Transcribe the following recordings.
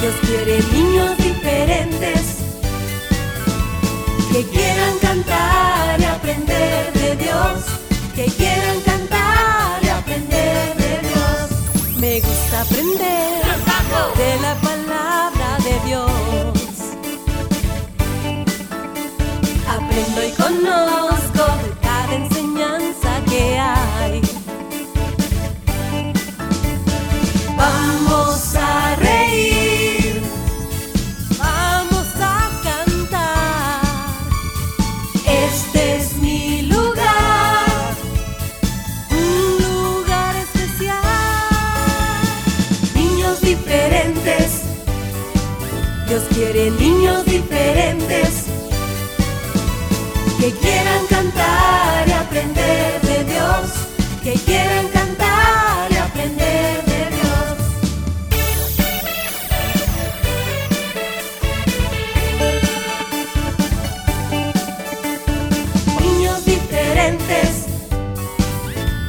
Dios quiere niños diferentes que quieran cantar y aprender de Dios, que quieran cantar y aprender de Dios. Me gusta aprender de la palabra de Dios. Aprendo y conozco a reír, vamos a cantar. Este es mi lugar, un lugar especial. Niños diferentes, Dios quiere niños diferentes que quieran cantar y aprender de Dios, que quieran cantar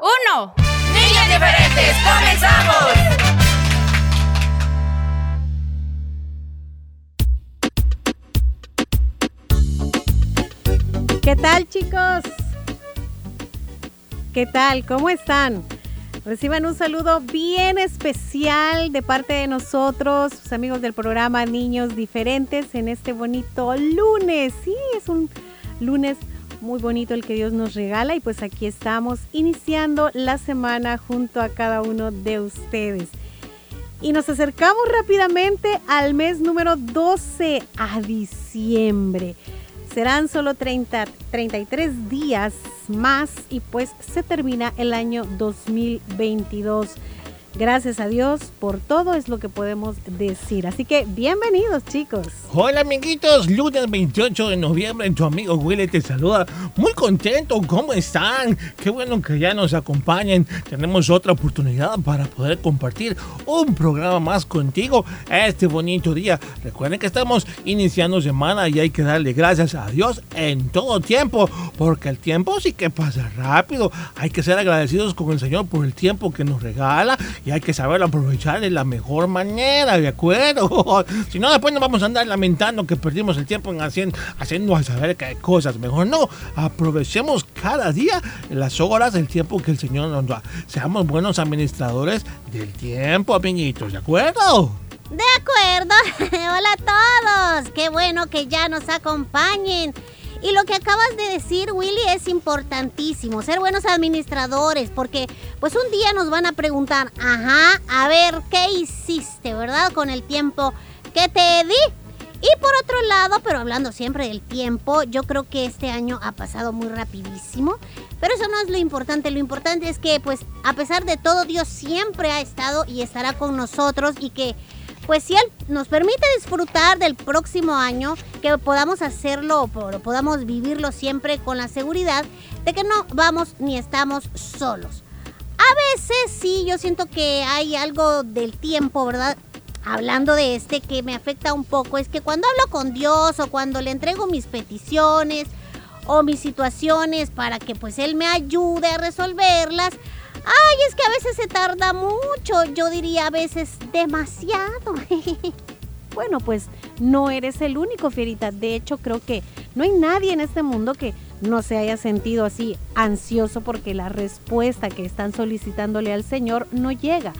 uno. niños diferentes, comenzamos. ¿Qué tal chicos? ¿Qué tal? ¿Cómo están? Reciban un saludo bien especial de parte de nosotros, sus amigos del programa Niños Diferentes, en este bonito lunes. Sí, es un lunes muy bonito el que Dios nos regala y pues aquí estamos iniciando la semana junto a cada uno de ustedes. Y nos acercamos rápidamente al mes número 12, a diciembre. Serán solo 30, 33 días más y pues se termina el año 2022. Gracias a Dios por todo es lo que podemos decir. Así que bienvenidos chicos. Hola amiguitos, lunes 28 de noviembre, tu amigo Willy te saluda. Muy contento, ¿cómo están? Qué bueno que ya nos acompañen. Tenemos otra oportunidad para poder compartir un programa más contigo este bonito día. Recuerden que estamos iniciando semana y hay que darle gracias a Dios en todo tiempo, porque el tiempo sí que pasa rápido. Hay que ser agradecidos con el Señor por el tiempo que nos regala y hay que saberlo aprovechar de la mejor manera, ¿de acuerdo? si no, después nos vamos a andar lamentando que perdimos el tiempo en haciendo, haciendo a saber qué cosas. Mejor no, aprovechemos cada día las horas, el tiempo que el Señor nos da. Seamos buenos administradores del tiempo, amiguitos, ¿de acuerdo? De acuerdo. Hola a todos. Qué bueno que ya nos acompañen. Y lo que acabas de decir, Willy, es importantísimo, ser buenos administradores, porque pues un día nos van a preguntar, ajá, a ver, ¿qué hiciste, verdad? Con el tiempo que te di. Y por otro lado, pero hablando siempre del tiempo, yo creo que este año ha pasado muy rapidísimo, pero eso no es lo importante, lo importante es que pues a pesar de todo Dios siempre ha estado y estará con nosotros y que pues si Él nos permite disfrutar del próximo año, que podamos hacerlo, o podamos vivirlo siempre con la seguridad de que no vamos ni estamos solos. A veces sí, yo siento que hay algo del tiempo, ¿verdad? Hablando de este que me afecta un poco, es que cuando hablo con Dios o cuando le entrego mis peticiones o mis situaciones para que pues Él me ayude a resolverlas, Ay, es que a veces se tarda mucho, yo diría a veces demasiado. Bueno, pues no eres el único, Fierita. De hecho, creo que no hay nadie en este mundo que no se haya sentido así ansioso porque la respuesta que están solicitándole al Señor no llega.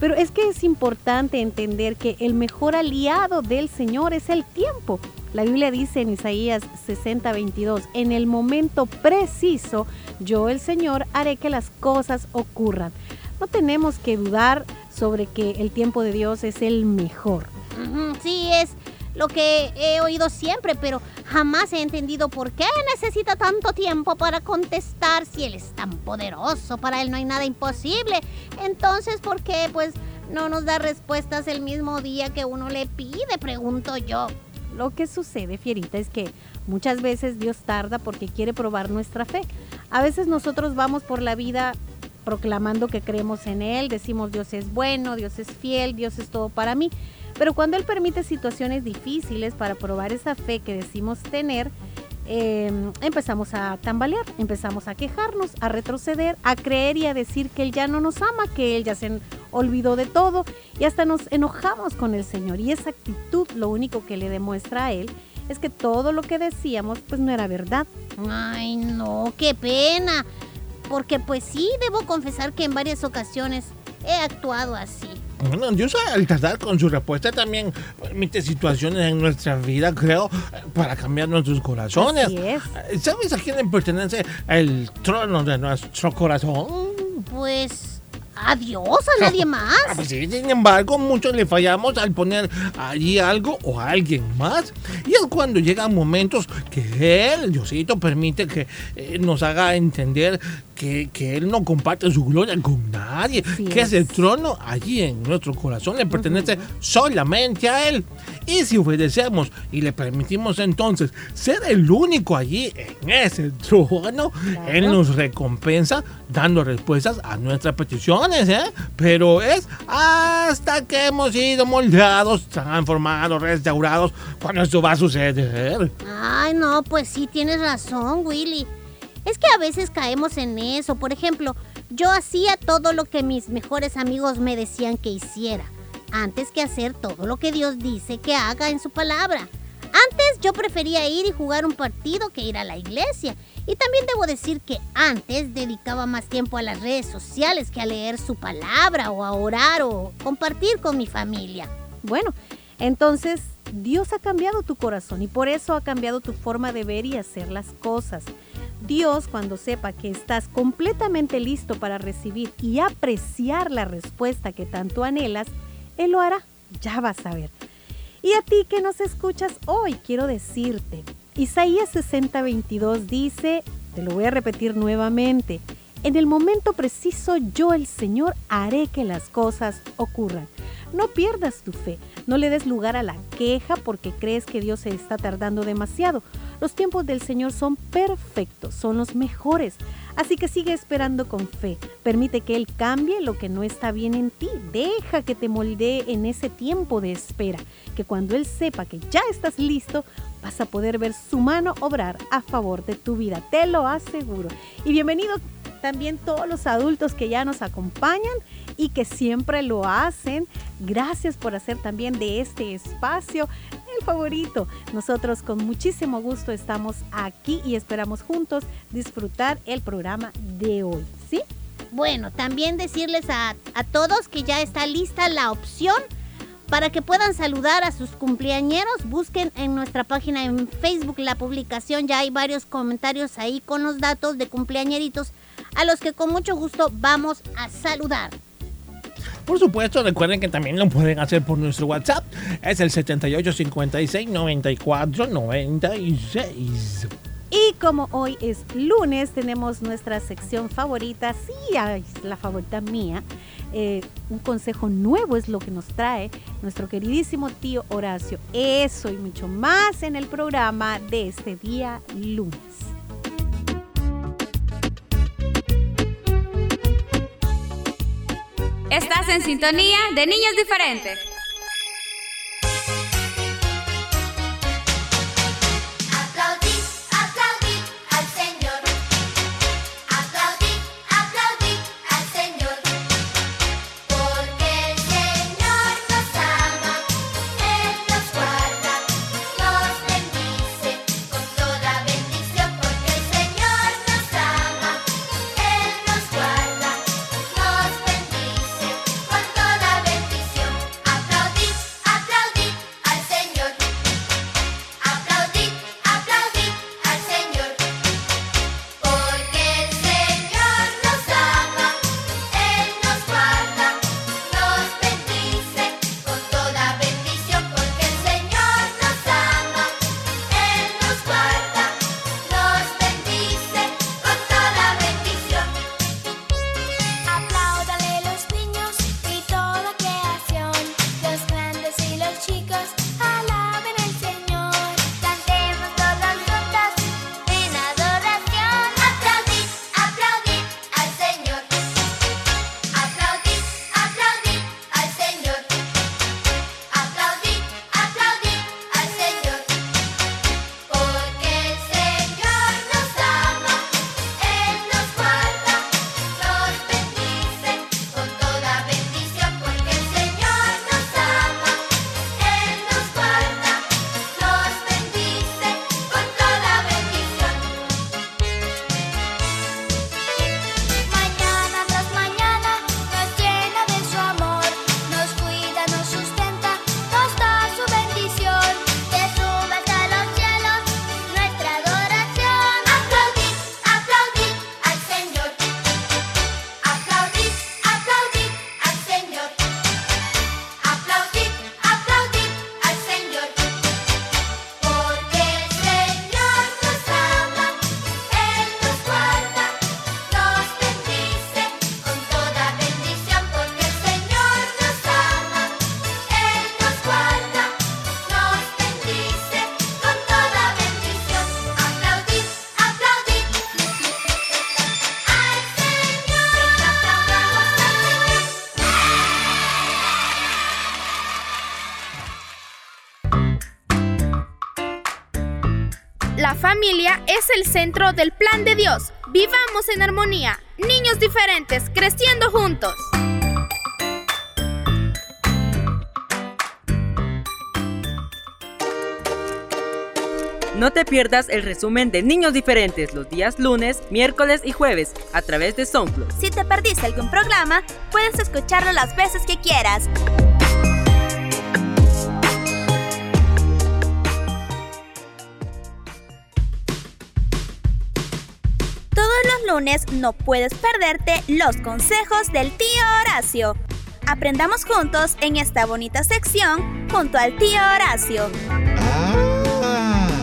Pero es que es importante entender que el mejor aliado del Señor es el tiempo. La Biblia dice en Isaías 60, 22, en el momento preciso, yo el Señor haré que las cosas ocurran. No tenemos que dudar sobre que el tiempo de Dios es el mejor. Sí, es lo que he oído siempre, pero jamás he entendido por qué necesita tanto tiempo para contestar si Él es tan poderoso. Para Él no hay nada imposible. Entonces, ¿por qué pues no nos da respuestas el mismo día que uno le pide, pregunto yo. Lo que sucede, Fierita, es que muchas veces Dios tarda porque quiere probar nuestra fe. A veces nosotros vamos por la vida proclamando que creemos en Él, decimos Dios es bueno, Dios es fiel, Dios es todo para mí. Pero cuando Él permite situaciones difíciles para probar esa fe que decimos tener, eh, empezamos a tambalear, empezamos a quejarnos, a retroceder, a creer y a decir que Él ya no nos ama, que Él ya se olvidó de todo y hasta nos enojamos con el Señor. Y esa actitud lo único que le demuestra a Él es que todo lo que decíamos pues no era verdad. Ay, no, qué pena. Porque pues sí, debo confesar que en varias ocasiones he actuado así. Bueno, Dios al tardar con su respuesta también permite situaciones en nuestra vida, creo, para cambiar nuestros corazones. Así es. ¿Sabes a quién le pertenece el trono de nuestro corazón? Pues a Dios, a nadie más. Ah, pues sí, sin embargo, muchos le fallamos al poner allí algo o a alguien más. Y es cuando llegan momentos que Él, Diosito, permite que eh, nos haga entender que, que Él no comparte su gloria con nadie, que es. ese trono allí en nuestro corazón le pertenece solamente a Él. Y si obedecemos y le permitimos entonces ser el único allí en ese trono, Él nos recompensa dando respuestas a nuestras ¿eh? Pero es hasta que hemos sido moldeados, transformados, restaurados, cuando esto va a suceder. Ay, no, pues sí, tienes razón, Willy. Es que a veces caemos en eso. Por ejemplo, yo hacía todo lo que mis mejores amigos me decían que hiciera, antes que hacer todo lo que Dios dice que haga en su palabra. Antes yo prefería ir y jugar un partido que ir a la iglesia. Y también debo decir que antes dedicaba más tiempo a las redes sociales que a leer su palabra o a orar o compartir con mi familia. Bueno, entonces Dios ha cambiado tu corazón y por eso ha cambiado tu forma de ver y hacer las cosas. Dios, cuando sepa que estás completamente listo para recibir y apreciar la respuesta que tanto anhelas, Él lo hará. Ya vas a ver. Y a ti que nos escuchas hoy, quiero decirte, Isaías 60, 22 dice, te lo voy a repetir nuevamente, en el momento preciso yo el Señor haré que las cosas ocurran. No pierdas tu fe, no le des lugar a la queja porque crees que Dios se está tardando demasiado. Los tiempos del Señor son perfectos, son los mejores. Así que sigue esperando con fe. Permite que Él cambie lo que no está bien en ti. Deja que te moldee en ese tiempo de espera. Que cuando Él sepa que ya estás listo, vas a poder ver su mano obrar a favor de tu vida. Te lo aseguro. Y bienvenido también todos los adultos que ya nos acompañan y que siempre lo hacen. Gracias por hacer también de este espacio el favorito. Nosotros con muchísimo gusto estamos aquí y esperamos juntos disfrutar el programa de hoy. ¿Sí? Bueno, también decirles a, a todos que ya está lista la opción para que puedan saludar a sus cumpleañeros. Busquen en nuestra página en Facebook la publicación. Ya hay varios comentarios ahí con los datos de cumpleañeritos a los que con mucho gusto vamos a saludar. Por supuesto, recuerden que también lo pueden hacer por nuestro WhatsApp. Es el 7856 94 96. Y como hoy es lunes, tenemos nuestra sección favorita, sí, la favorita mía. Eh, un consejo nuevo es lo que nos trae nuestro queridísimo tío Horacio. Eso y mucho más en el programa de este día lunes. Estás en sintonía de niños diferentes. El centro del plan de Dios. Vivamos en armonía. Niños diferentes, creciendo juntos. No te pierdas el resumen de Niños Diferentes los días lunes, miércoles y jueves a través de SoundCloud. Si te perdiste algún programa, puedes escucharlo las veces que quieras. Lunes no puedes perderte los consejos del tío Horacio. Aprendamos juntos en esta bonita sección junto al tío Horacio.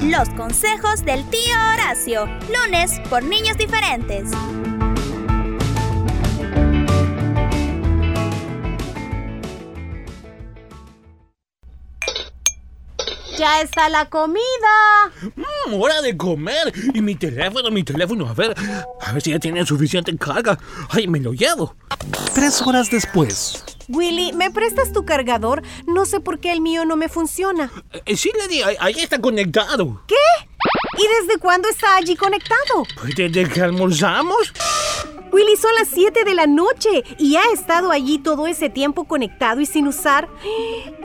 Los consejos del tío Horacio. Lunes por niños diferentes. Ya está la comida. Mm, hora de comer. Y mi teléfono, mi teléfono. A ver, a ver si ya tiene suficiente carga. Ay, me lo llevo. Tres horas después. Willy, ¿me prestas tu cargador? No sé por qué el mío no me funciona. Eh, sí, Lady, ahí, ahí está conectado. ¿Qué? ¿Y desde cuándo está allí conectado? Pues desde que almorzamos. Willy, son las 7 de la noche y ha estado allí todo ese tiempo conectado y sin usar.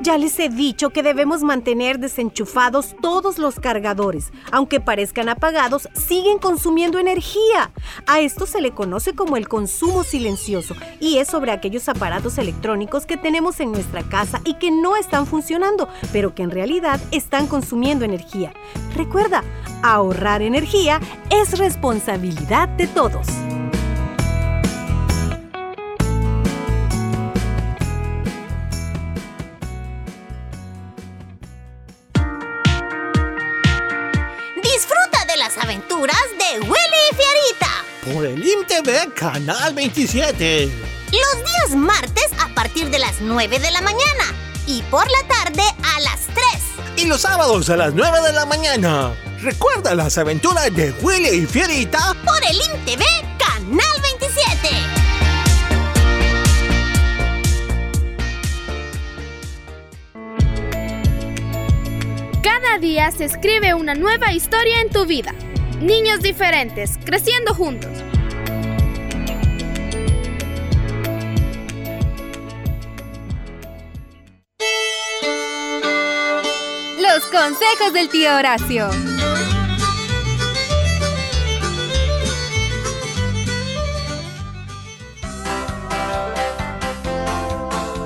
Ya les he dicho que debemos mantener desenchufados todos los cargadores. Aunque parezcan apagados, siguen consumiendo energía. A esto se le conoce como el consumo silencioso y es sobre aquellos aparatos electrónicos que tenemos en nuestra casa y que no están funcionando, pero que en realidad están consumiendo energía. Recuerda, ahorrar energía es responsabilidad de todos. Aventuras de Willy y Fierita. Por el IMTV Canal 27. Los días martes a partir de las 9 de la mañana y por la tarde a las 3. Y los sábados a las 9 de la mañana. Recuerda las aventuras de Willy y Fierita. Por el IMTV Canal 27. Cada día se escribe una nueva historia en tu vida. Niños diferentes, creciendo juntos. Los consejos del tío Horacio.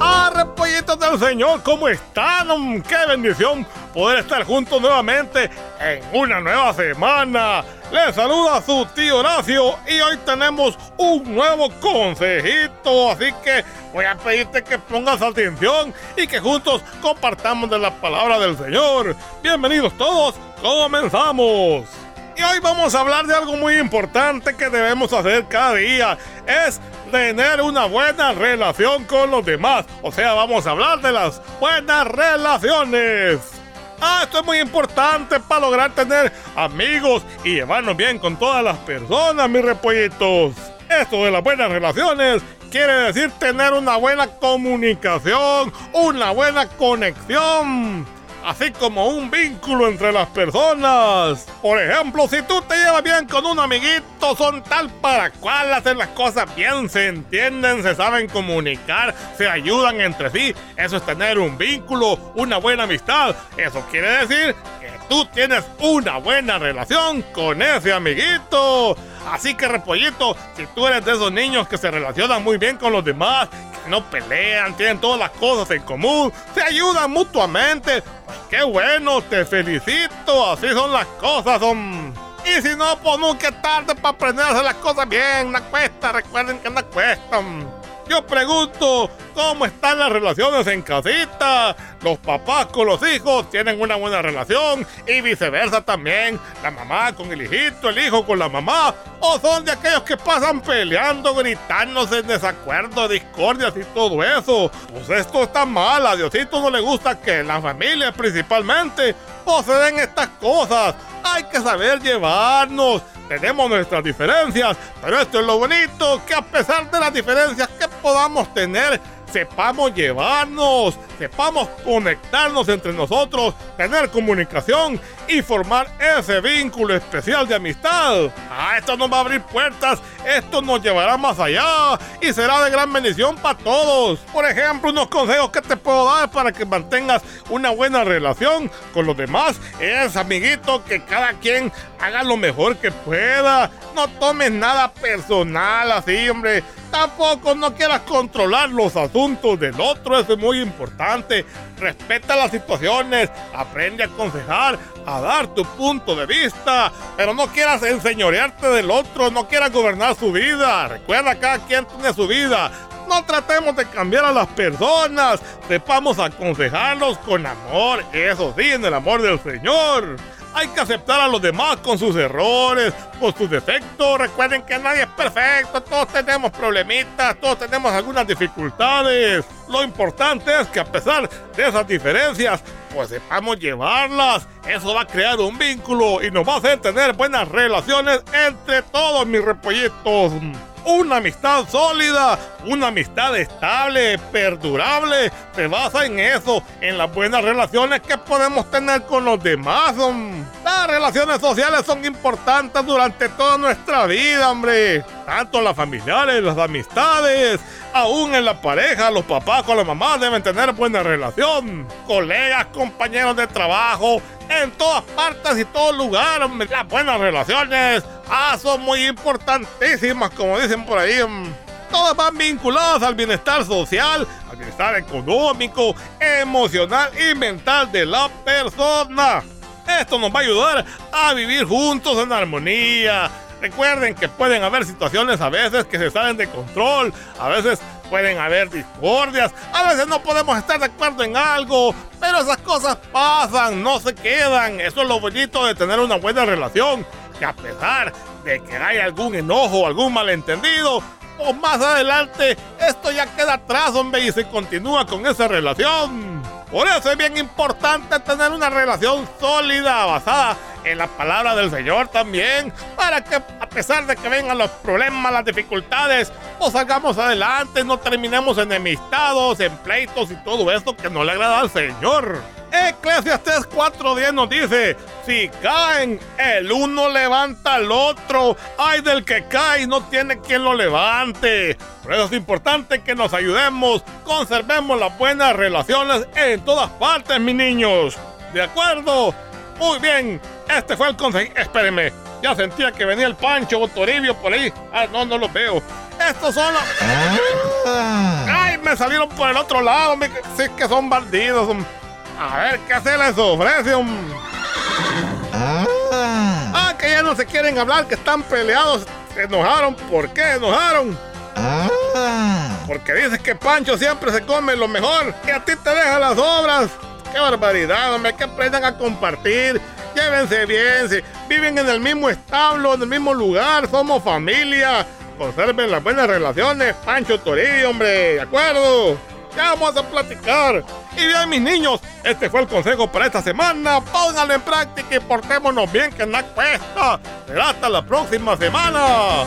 ¡Ah, repollitos del Señor! ¿Cómo están? ¡Qué bendición poder estar juntos nuevamente en una nueva semana! Les saluda su tío Horacio y hoy tenemos un nuevo consejito, así que voy a pedirte que pongas atención y que juntos compartamos de la palabra del Señor. Bienvenidos todos, comenzamos. Y hoy vamos a hablar de algo muy importante que debemos hacer cada día. Es tener una buena relación con los demás. O sea, vamos a hablar de las buenas relaciones. Ah, esto es muy importante para lograr tener amigos y llevarnos bien con todas las personas, mis repollitos. Esto de las buenas relaciones quiere decir tener una buena comunicación, una buena conexión así como un vínculo entre las personas. Por ejemplo, si tú te llevas bien con un amiguito, son tal para cual, hacen las cosas bien, se entienden, se saben comunicar, se ayudan entre sí. Eso es tener un vínculo, una buena amistad. Eso quiere decir que tú tienes una buena relación con ese amiguito. Así que, repollito, si tú eres de esos niños que se relacionan muy bien con los demás, que no pelean, tienen todas las cosas en común, se ayudan mutuamente, pues qué bueno, te felicito, así son las cosas, son... Y si no, pues nunca es tarde para aprender a hacer las cosas bien, no cuesta, recuerden que no cuestan. Yo pregunto, ¿cómo están las relaciones en casita? Los papás con los hijos tienen una buena relación y viceversa también. La mamá con el hijito, el hijo con la mamá. O son de aquellos que pasan peleando, gritándose en desacuerdo, discordias y todo eso. Pues esto está mal. A Diosito no le gusta que en la familia principalmente o se den estas cosas. Hay que saber llevarnos. Tenemos nuestras diferencias, pero esto es lo bonito, que a pesar de las diferencias que podamos tener, sepamos llevarnos, sepamos conectarnos entre nosotros, tener comunicación y formar ese vínculo especial de amistad. Ah, esto nos va a abrir puertas, esto nos llevará más allá y será de gran bendición para todos. Por ejemplo, unos consejos que te puedo dar para que mantengas una buena relación con los demás es, amiguito, que cada quien haga lo mejor que pueda. No tomes nada personal así, hombre. Tampoco no quieras controlar los asuntos del otro, eso es muy importante. Respeta las situaciones, aprende a aconsejar, a dar tu punto de vista, pero no quieras enseñorearte del otro, no quieras gobernar su vida. Recuerda, cada quien tiene su vida. No tratemos de cambiar a las personas, sepamos aconsejarlos con amor, eso sí, en el amor del Señor. Hay que aceptar a los demás con sus errores, con sus defectos. Recuerden que nadie es perfecto, todos tenemos problemitas, todos tenemos algunas dificultades. Lo importante es que a pesar de esas diferencias, pues sepamos llevarlas. Eso va a crear un vínculo y nos va a hacer tener buenas relaciones entre todos mis repollitos. Una amistad sólida, una amistad estable, perdurable, se basa en eso, en las buenas relaciones que podemos tener con los demás. Las relaciones sociales son importantes durante toda nuestra vida, hombre. Tanto las familiares, las amistades, aún en la pareja, los papás con la mamá deben tener buena relación. Colegas, compañeros de trabajo, en todas partes y todo lugar, hombre. Las buenas relaciones ah, son muy importantísimas, como dicen por ahí. mm. Todas van vinculadas al bienestar social, al bienestar económico, emocional y mental de la persona. Esto nos va a ayudar a vivir juntos en armonía. Recuerden que pueden haber situaciones a veces que se salen de control, a veces pueden haber discordias, a veces no podemos estar de acuerdo en algo, pero esas cosas pasan, no se quedan. Eso es lo bonito de tener una buena relación, que a pesar de que haya algún enojo, algún malentendido, o más adelante esto ya queda atrás, hombre, y se continúa con esa relación. Por eso es bien importante tener una relación sólida, basada en la palabra del Señor también, para que a pesar de que vengan los problemas, las dificultades, pues salgamos adelante, no terminemos enemistados, en pleitos y todo esto que no le agrada al Señor. Eclesiastes 4.10 nos dice, si caen, el uno levanta al otro, ay del que cae no tiene quien lo levante. Por eso es importante que nos ayudemos, conservemos las buenas relaciones en todas partes, mis niños. ¿De acuerdo? Muy bien, este fue el consejo. Espérenme, ya sentía que venía el Pancho o Toribio por ahí. Ah, no, no los veo. Estos son los... ¡Ay, me salieron por el otro lado! Me... Sí que son bandidos. A ver, ¿qué se les ofrece? hom? Ah, que ya no se quieren hablar, que están peleados. Se enojaron. ¿Por qué enojaron? Porque dices que Pancho siempre se come lo mejor y a ti te deja las obras. ¡Qué barbaridad, hombre! Que aprendan a compartir. Llévense bien. Si viven en el mismo establo, en el mismo lugar, somos familia. Conserven las buenas relaciones, Pancho Toribio, hombre. ¿De acuerdo? Ya vamos a platicar. Y bien, mis niños, este fue el consejo para esta semana. Pónganlo en práctica y portémonos bien, que nada cuesta. Será hasta la próxima semana.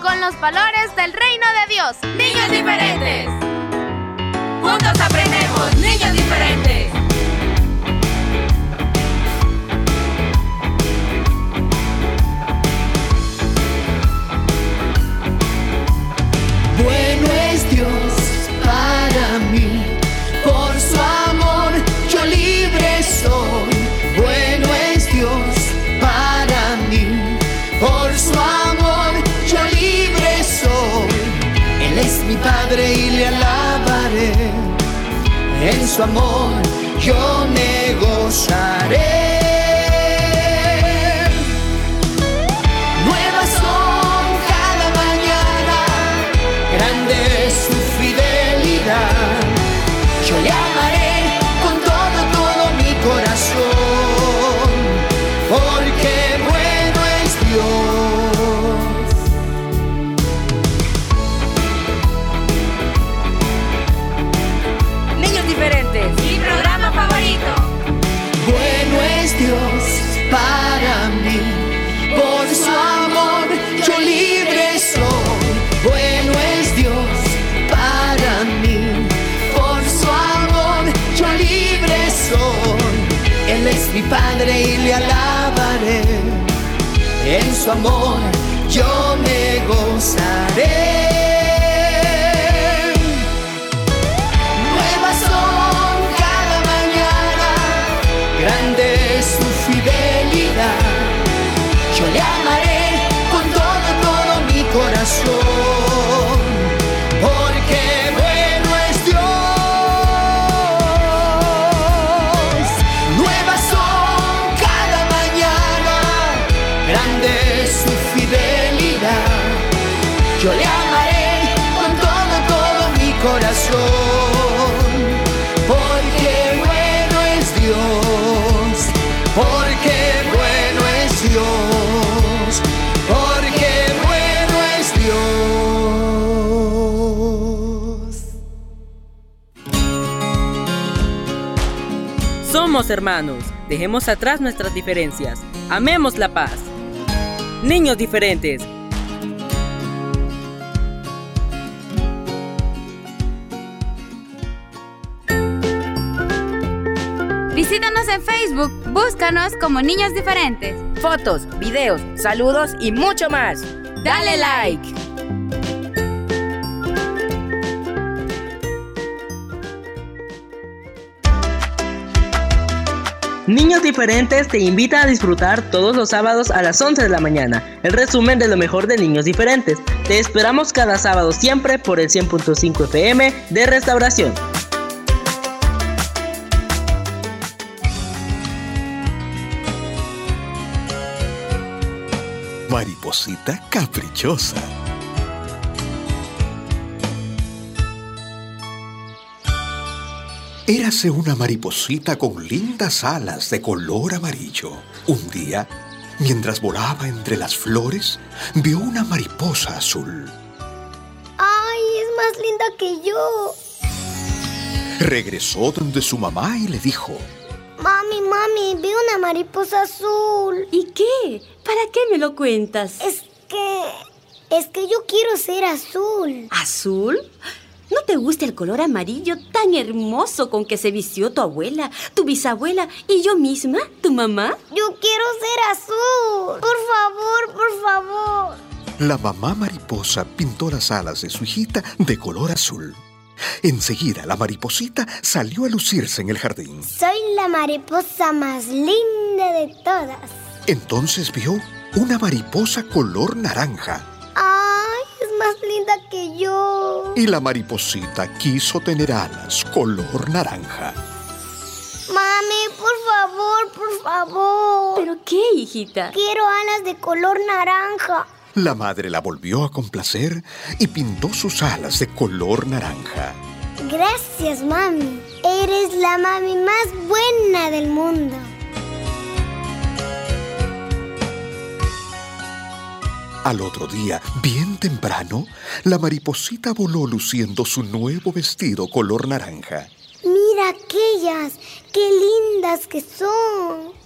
Con los valores del reino de Dios. Niños diferentes. Juntos aprendemos, niños diferentes. Su amor yo me. Mi Padre y le alabaré. En su amor yo me gozaré. Yo le amaré con todo, todo mi corazón, porque bueno es Dios, porque bueno es Dios, porque bueno es Dios. Somos hermanos, dejemos atrás nuestras diferencias, amemos la paz. Niños diferentes, Facebook, búscanos como Niños Diferentes. Fotos, videos, saludos y mucho más. Dale like. Niños Diferentes te invita a disfrutar todos los sábados a las 11 de la mañana el resumen de lo mejor de Niños Diferentes. Te esperamos cada sábado siempre por el 100.5 FM de Restauración. Mariposita caprichosa. Érase una mariposita con lindas alas de color amarillo. Un día, mientras volaba entre las flores, vio una mariposa azul. ¡Ay, es más linda que yo! Regresó donde su mamá y le dijo, Mami, mami, vi una mariposa azul. ¿Y qué? ¿Para qué me lo cuentas? Es que... Es que yo quiero ser azul. ¿Azul? ¿No te gusta el color amarillo tan hermoso con que se vistió tu abuela, tu bisabuela y yo misma, tu mamá? Yo quiero ser azul. Por favor, por favor. La mamá mariposa pintó las alas de su hijita de color azul. Enseguida la mariposita salió a lucirse en el jardín. Soy la mariposa más linda de todas. Entonces vio una mariposa color naranja. ¡Ay, es más linda que yo! Y la mariposita quiso tener alas color naranja. Mami, por favor, por favor. ¿Pero qué, hijita? Quiero alas de color naranja. La madre la volvió a complacer y pintó sus alas de color naranja. Gracias, mami. Eres la mami más buena del mundo. Al otro día, bien temprano, la mariposita voló luciendo su nuevo vestido color naranja. Mira aquellas, qué lindas que son.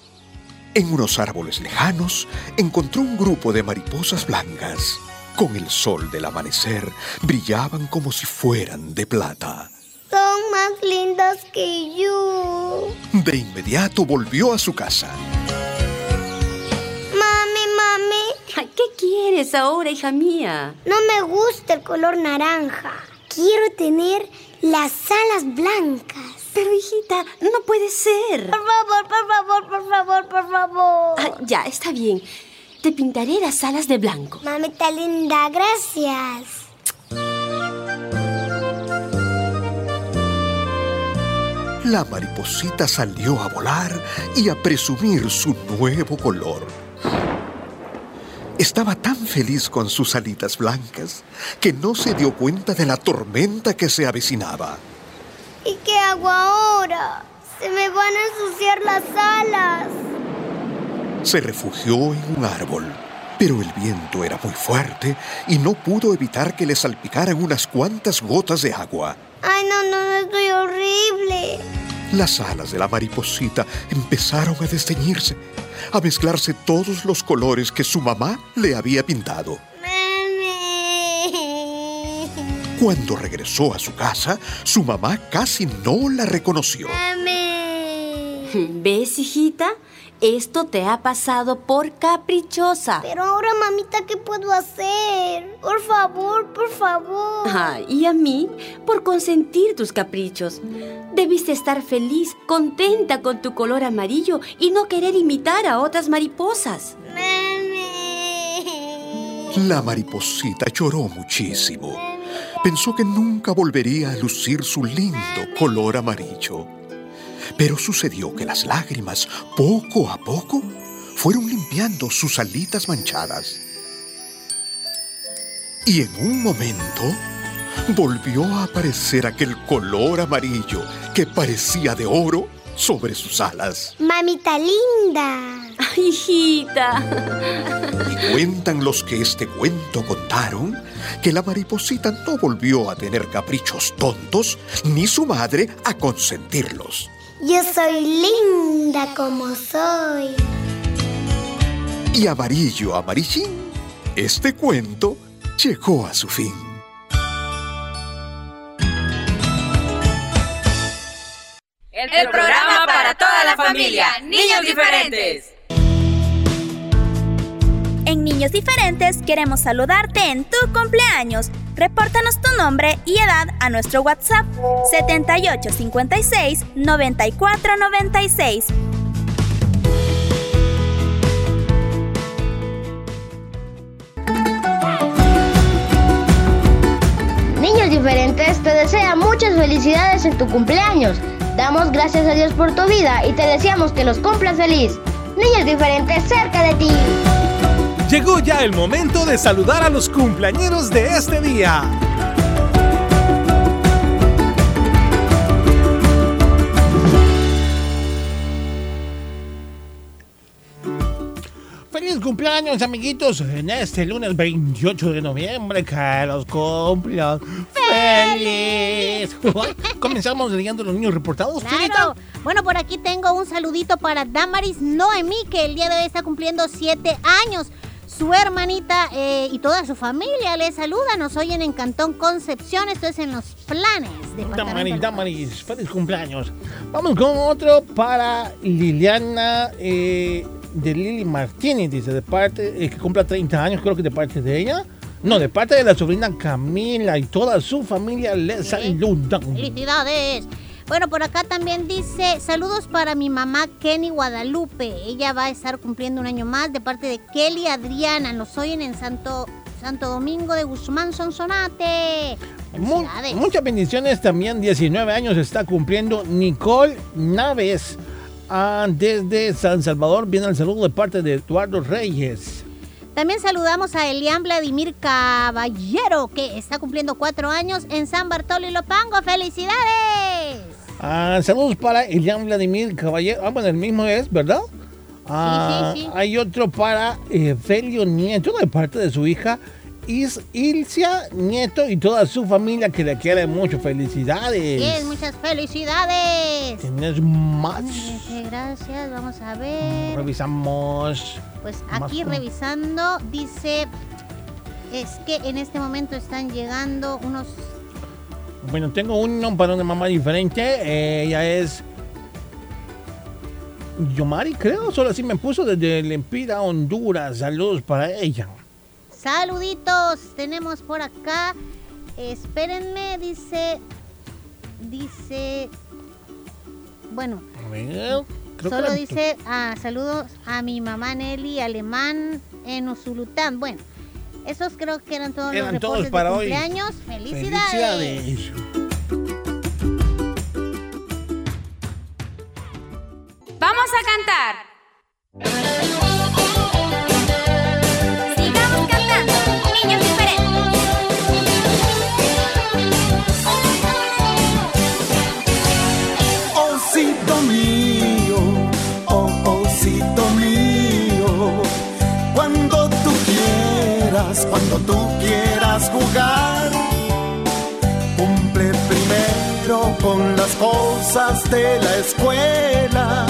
En unos árboles lejanos encontró un grupo de mariposas blancas. Con el sol del amanecer brillaban como si fueran de plata. Son más lindas que yo. De inmediato volvió a su casa. Mami, mami. ¿Qué quieres ahora, hija mía? No me gusta el color naranja. Quiero tener las alas blancas. Pero, hijita, no puede ser. Por favor, por favor, por favor, por favor. Ah, ya, está bien. Te pintaré las alas de blanco. Mamita linda, gracias. La mariposita salió a volar y a presumir su nuevo color. Estaba tan feliz con sus alitas blancas que no se dio cuenta de la tormenta que se avecinaba. ¿Y qué hago ahora? Se me van a ensuciar las alas. Se refugió en un árbol, pero el viento era muy fuerte y no pudo evitar que le salpicaran unas cuantas gotas de agua. Ay, no, no, no, estoy horrible. Las alas de la mariposita empezaron a desteñirse, a mezclarse todos los colores que su mamá le había pintado. Cuando regresó a su casa, su mamá casi no la reconoció. ¿Ves, hijita? Esto te ha pasado por caprichosa. Pero ahora, mamita, ¿qué puedo hacer? Por favor, por favor. Ah, y a mí, por consentir tus caprichos. Debiste estar feliz, contenta con tu color amarillo y no querer imitar a otras mariposas. La mariposita lloró muchísimo. Pensó que nunca volvería a lucir su lindo color amarillo. Pero sucedió que las lágrimas, poco a poco, fueron limpiando sus alitas manchadas. Y en un momento volvió a aparecer aquel color amarillo que parecía de oro sobre sus alas. Mamita linda. Ay, hijita. Y cuentan los que este cuento contaron que la mariposita no volvió a tener caprichos tontos ni su madre a consentirlos. Yo soy linda como soy. Y amarillo amarillín, este cuento llegó a su fin. El programa para toda la familia, Niños Diferentes. En Niños Diferentes queremos saludarte en tu cumpleaños. Repórtanos tu nombre y edad a nuestro WhatsApp 7856 9496. Niños Diferentes te desea muchas felicidades en tu cumpleaños. Damos gracias a Dios por tu vida y te deseamos que los cumplas feliz. Niños Diferentes cerca de ti. Llegó ya el momento de saludar a los cumpleañeros de este día. Feliz cumpleaños, amiguitos, en este lunes 28 de noviembre, que los cumplan feliz. Comenzamos leyendo los niños reportados, Claro. Bueno, por aquí tengo un saludito para Damaris Noemí, que el día de hoy está cumpliendo siete años. Su hermanita eh, y toda su familia le saludan. Nos oyen en Cantón Concepción. Esto es en los planes. departamento Damaris, Damaris, feliz cumpleaños. Vamos con otro para Liliana eh, de Lili Martínez, dice, de parte, eh, que cumpla 30 años, creo que de parte de ella. No, de parte de la sobrina Camila y toda su familia le saludan. Felicidades. Bueno, por acá también dice, saludos para mi mamá Kenny Guadalupe. Ella va a estar cumpliendo un año más de parte de Kelly Adriana. Nos oyen en Santo, Santo Domingo de Guzmán, Sonsonate. Mu- muchas bendiciones también, 19 años está cumpliendo Nicole Naves. Ah, desde San Salvador viene el saludo de parte de Eduardo Reyes. También saludamos a Elian Vladimir Caballero, que está cumpliendo cuatro años en San Bartolo y Lopango. ¡Felicidades! Ah, saludos para Elian Vladimir Caballero. Ah, bueno, el mismo es, ¿verdad? Ah, sí, sí. Hay otro para eh, Felio Nieto de parte de su hija Is Ilcia Nieto y toda su familia que le quiere mucho. Felicidades. Bien, muchas felicidades. ¿Tienes más? Gracias, vamos a ver. Revisamos. Pues aquí revisando, dice, es que en este momento están llegando unos... Bueno, tengo uno para una mamá diferente. Eh, ella es Yomari, creo. Solo así me puso desde Lempira, Honduras. Saludos para ella. Saluditos, tenemos por acá. Espérenme, dice, dice, bueno, A ver, creo solo que dice, ah, saludos a mi mamá Nelly Alemán en Usulután. Bueno, esos creo que eran todos Eran los todos reportes para de hoy. cumpleaños. ¡Felicidades! Felicidades. Vamos a cantar. Cuando tú quieras jugar, cumple primero con las cosas de la escuela.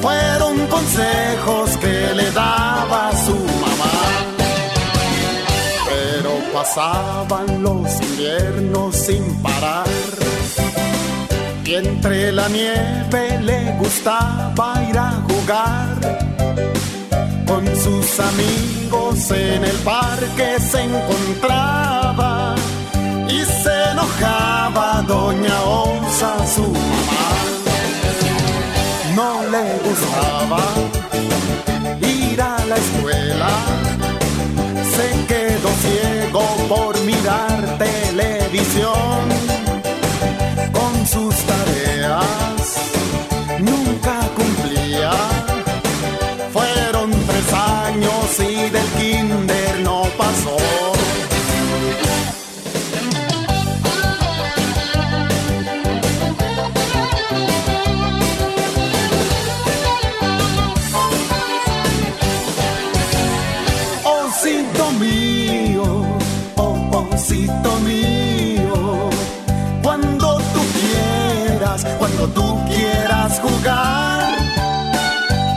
Fueron consejos que le daba su mamá. Pero pasaban los inviernos sin parar. Y entre la nieve le gustaba ir a jugar. Con sus amigos en el parque se encontraba y se enojaba Doña Osa, su mamá. No le gustaba ir a la escuela, se quedó ciego por mirar televisión con sus tareas. Osito mío, cuando tú quieras, cuando tú quieras jugar,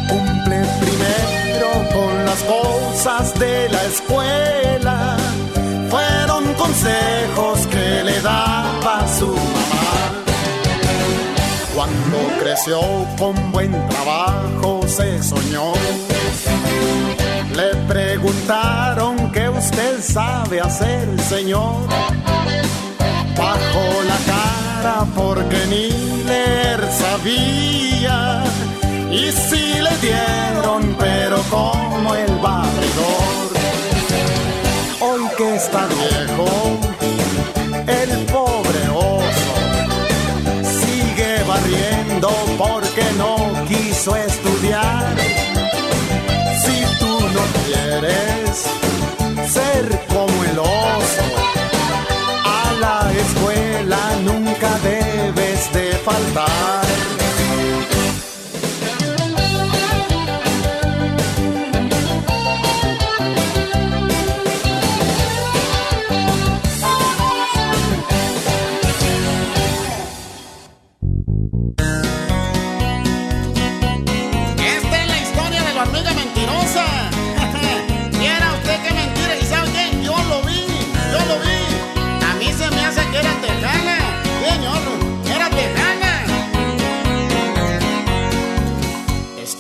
cumple primero con las cosas de la escuela. Fueron consejos que le daba su mamá. Cuando creció con buen trabajo se soñó. Preguntaron qué usted sabe hacer, señor. Bajó la cara porque ni leer sabía. Y sí le dieron, pero como el barredor. Hoy que está viejo, el pobre oso sigue barriendo porque no quiso estudiar. Quieres ser como el oso, a la escuela nunca debes de faltar.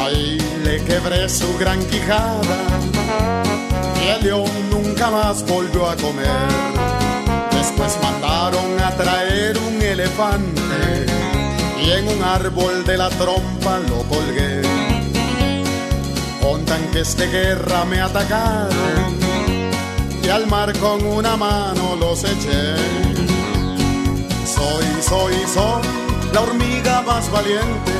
Ahí le quebré su gran quijada y el león nunca más volvió a comer. Después mandaron a traer un elefante y en un árbol de la trompa lo colgué. Contan que este guerra me atacaron y al mar con una mano los eché. Soy, soy, soy la hormiga más valiente.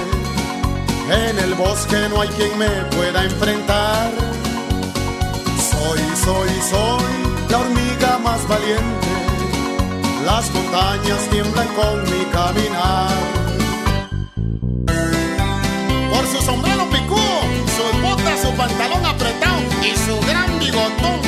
En el bosque no hay quien me pueda enfrentar. Soy, soy, soy la hormiga más valiente. Las montañas tiemblan con mi caminar. Por su sombrero picudo, sus botas, su pantalón apretado y su gran bigotón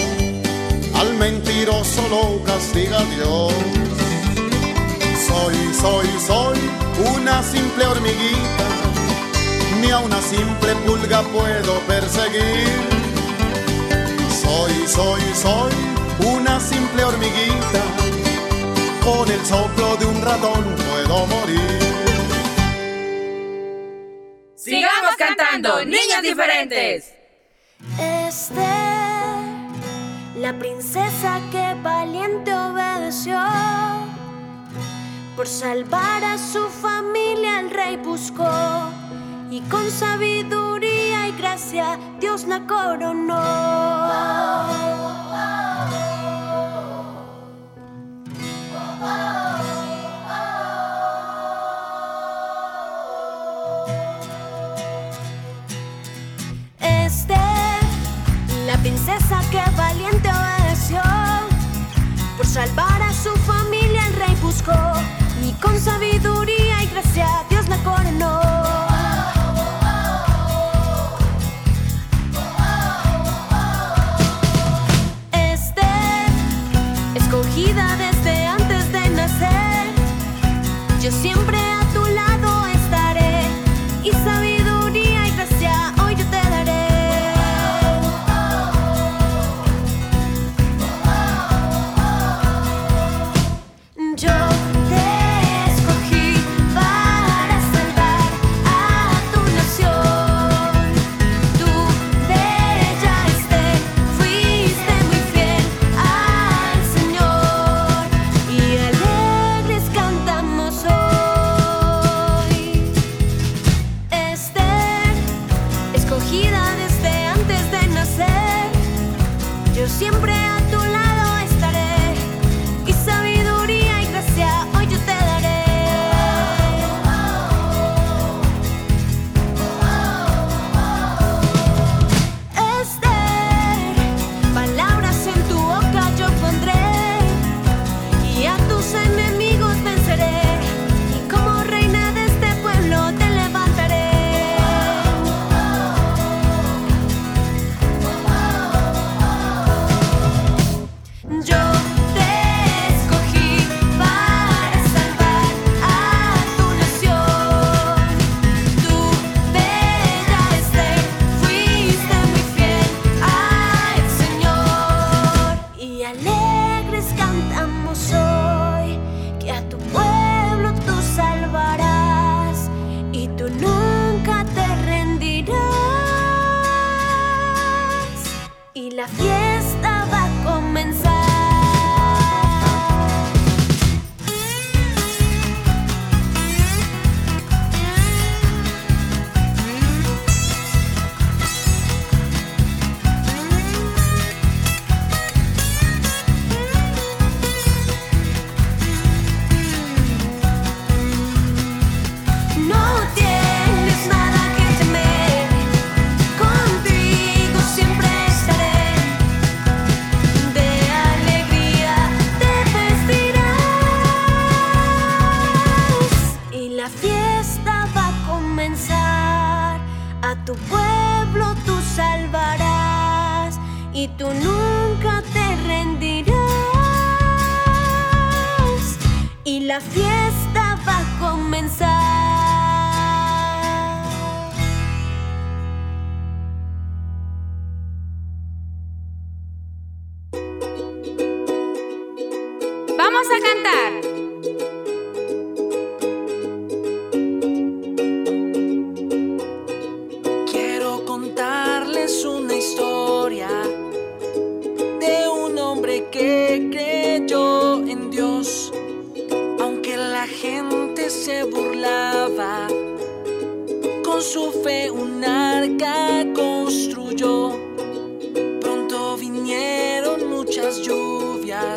al mentiroso lo castiga Dios. Soy, soy, soy una simple hormiguita, ni a una simple pulga puedo perseguir. Soy, soy, soy una simple hormiguita, con el soplo de un ratón puedo morir. Sigamos cantando, niños diferentes. Este la princesa que valiente obedeció. Por salvar a su familia el rey buscó y con sabiduría y gracia Dios la coronó. Este, la princesa que salvar a su familia el rey buscó y con sabiduría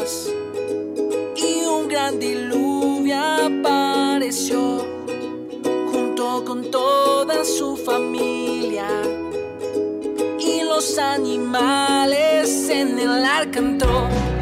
y un gran diluvio apareció junto con toda su familia y los animales en el arca entró.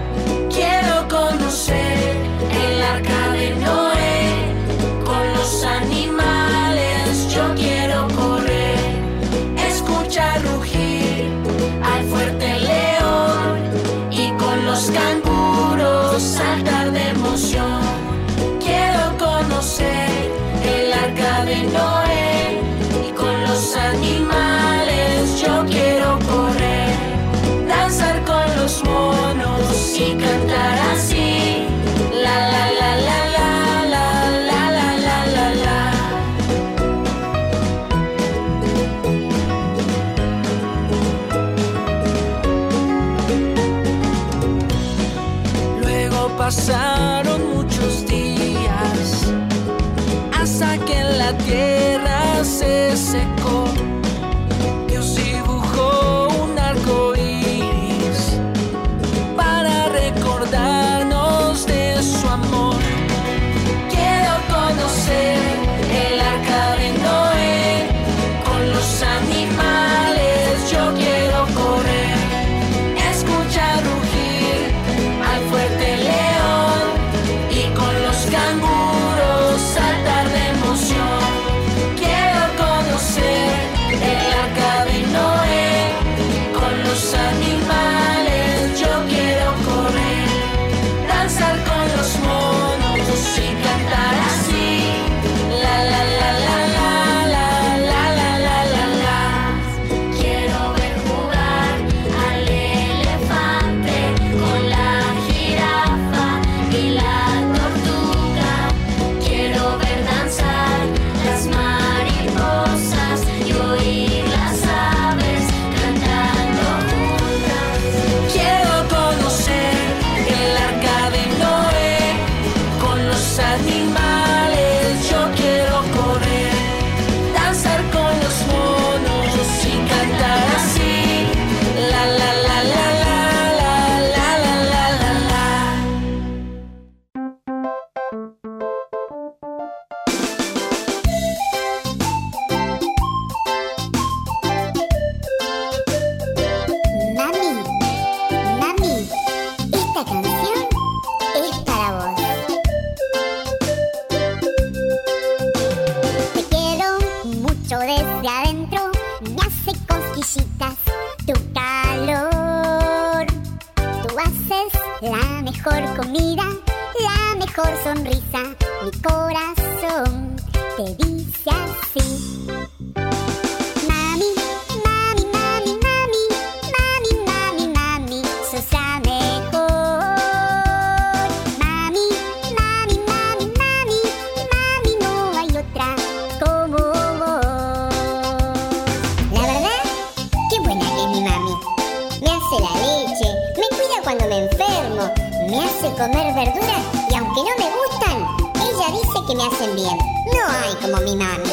La leche, me cuida cuando me enfermo, me hace comer verduras y aunque no me gustan, ella dice que me hacen bien. No hay como mi mami.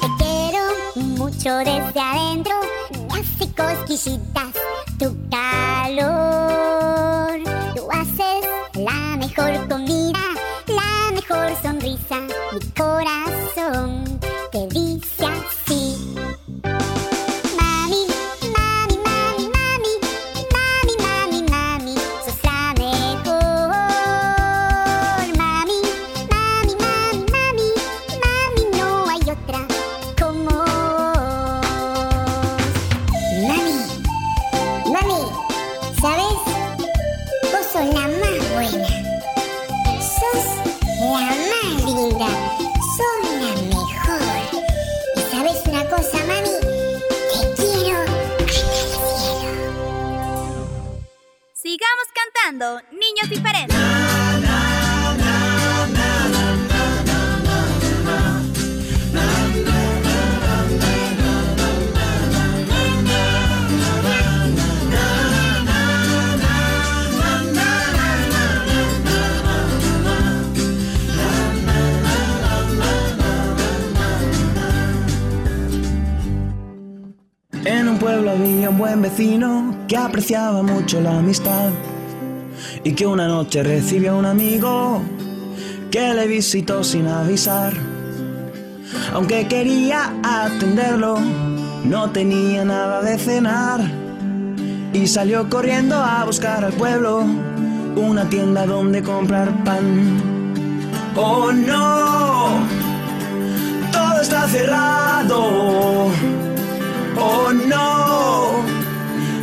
Te quiero mucho desde adentro, me hace cosquillitas tu calor. Tú haces la mejor comida, la amistad y que una noche recibió a un amigo que le visitó sin avisar. Aunque quería atenderlo, no tenía nada de cenar y salió corriendo a buscar al pueblo una tienda donde comprar pan. Oh no, todo está cerrado. Oh no,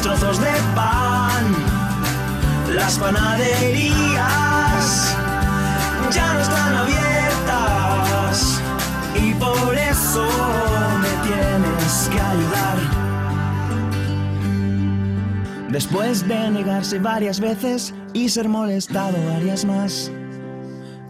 Trozos de pan. Las panaderías ya no están abiertas. Y por eso me tienes que ayudar. Después de negarse varias veces y ser molestado varias más.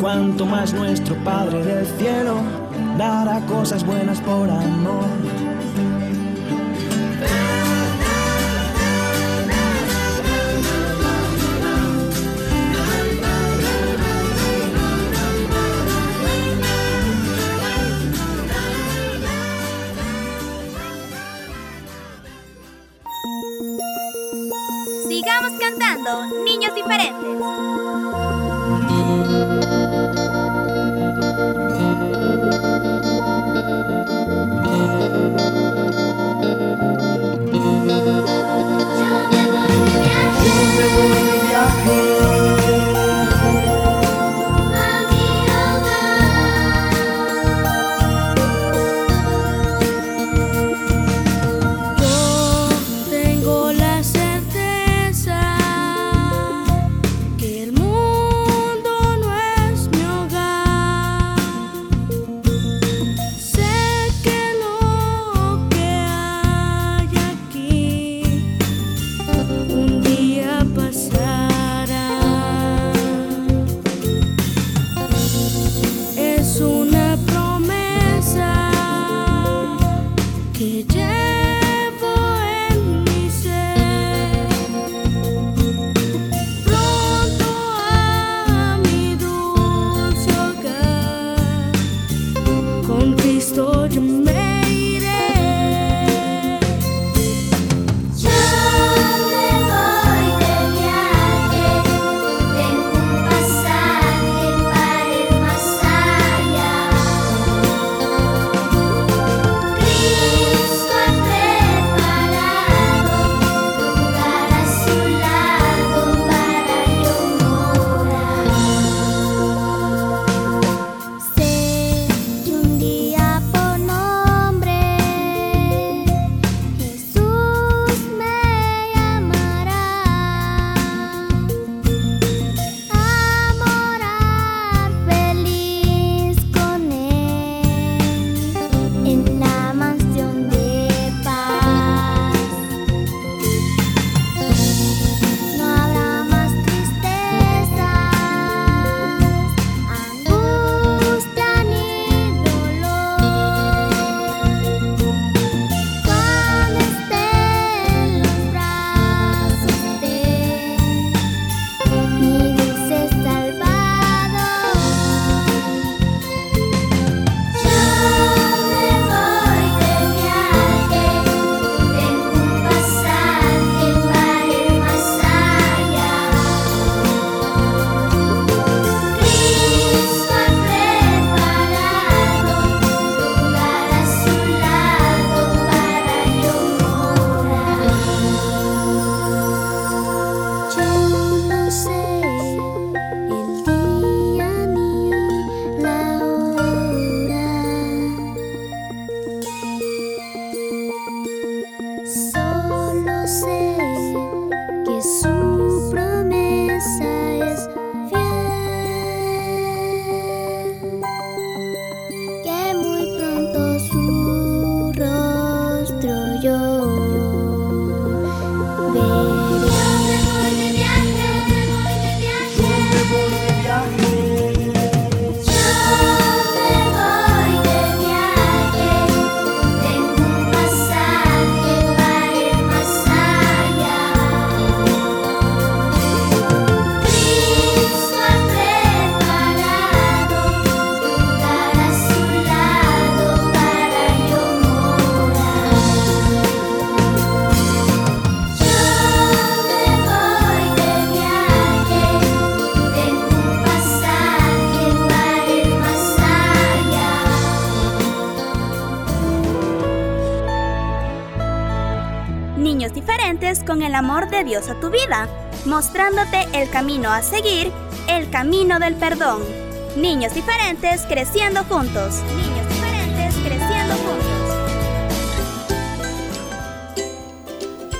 Cuanto más nuestro Padre del cielo dará cosas buenas por amor. Oh. amor de Dios a tu vida, mostrándote el camino a seguir, el camino del perdón. Niños diferentes creciendo juntos. Niños diferentes creciendo juntos.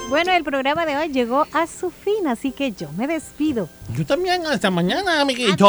Bueno, el programa de hoy llegó a su fin, así que yo me despido. Yo también, hasta mañana, amiguitos.